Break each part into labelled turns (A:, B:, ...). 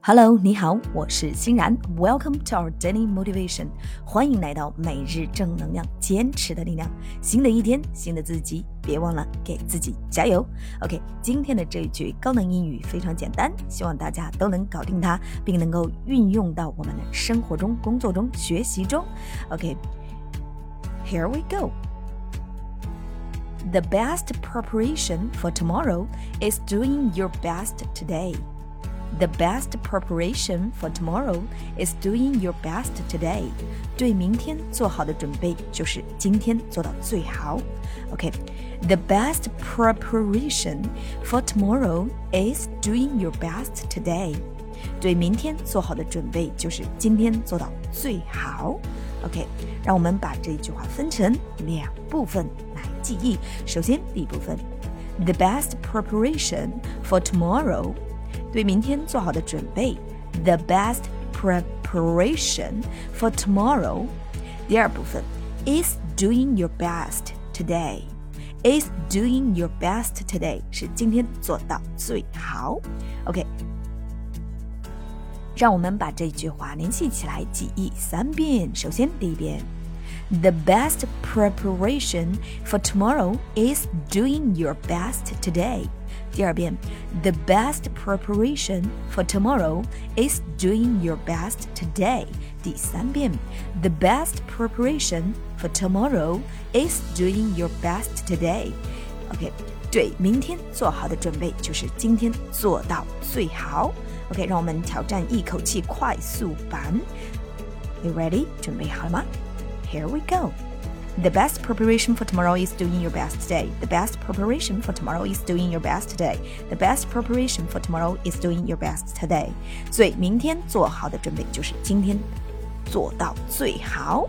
A: Hello，你好，我是欣然。Welcome to our daily motivation，欢迎来到每日正能量，坚持的力量。新的一天，新的自己，别忘了给自己加油。OK，今天的这一句高能英语非常简单，希望大家都能搞定它，并能够运用到我们的生活中、工作中、学习中。OK，here we go。The best preparation for tomorrow is doing your best today. The best preparation for tomorrow is doing your best today. 对明天做好的准备就是今天做到最好。OK，the、okay. best preparation for tomorrow is doing your best today. 对明天做好的准备就是今天做到最好。OK，让我们把这句话分成两部分来记忆。首先，第一部分，the best preparation for tomorrow 对明天做好的准备，the best preparation for tomorrow。第二部分，is doing your best today。is doing your best today 是今天做到最好。OK，让我们把这句话联系起来，记忆三遍。首先，第一遍 ，The best preparation for tomorrow is doing your best today。第二遍，The best preparation for tomorrow is doing your best today。第三遍，The best preparation for tomorrow is doing your best today。OK，对明天做好的准备就是今天做到最好。OK，让我们挑战一口气快速版。You ready？准备好了吗 ？Here we go。the best preparation for tomorrow is doing your best today. The best preparation for tomorrow is doing your best today. The best preparation for tomorrow is doing your best today. 所以明天做好的准备就是今天做到最好。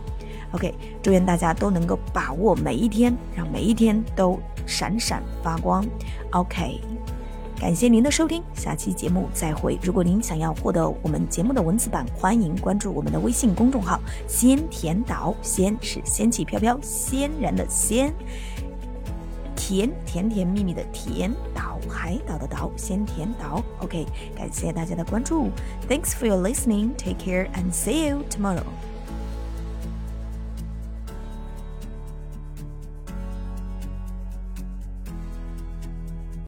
A: OK，祝愿大家都能够把握每一天，让每一天都闪闪发光。OK。 感谢您的收听，下期节目再会。如果您想要获得我们节目的文字版，欢迎关注我们的微信公众号“仙甜岛”。仙是仙气飘飘、仙人的仙，甜甜甜蜜蜜的甜，岛海岛的岛，仙甜岛。OK，感谢大家的关注。Thanks for your listening. Take care and see you tomorrow.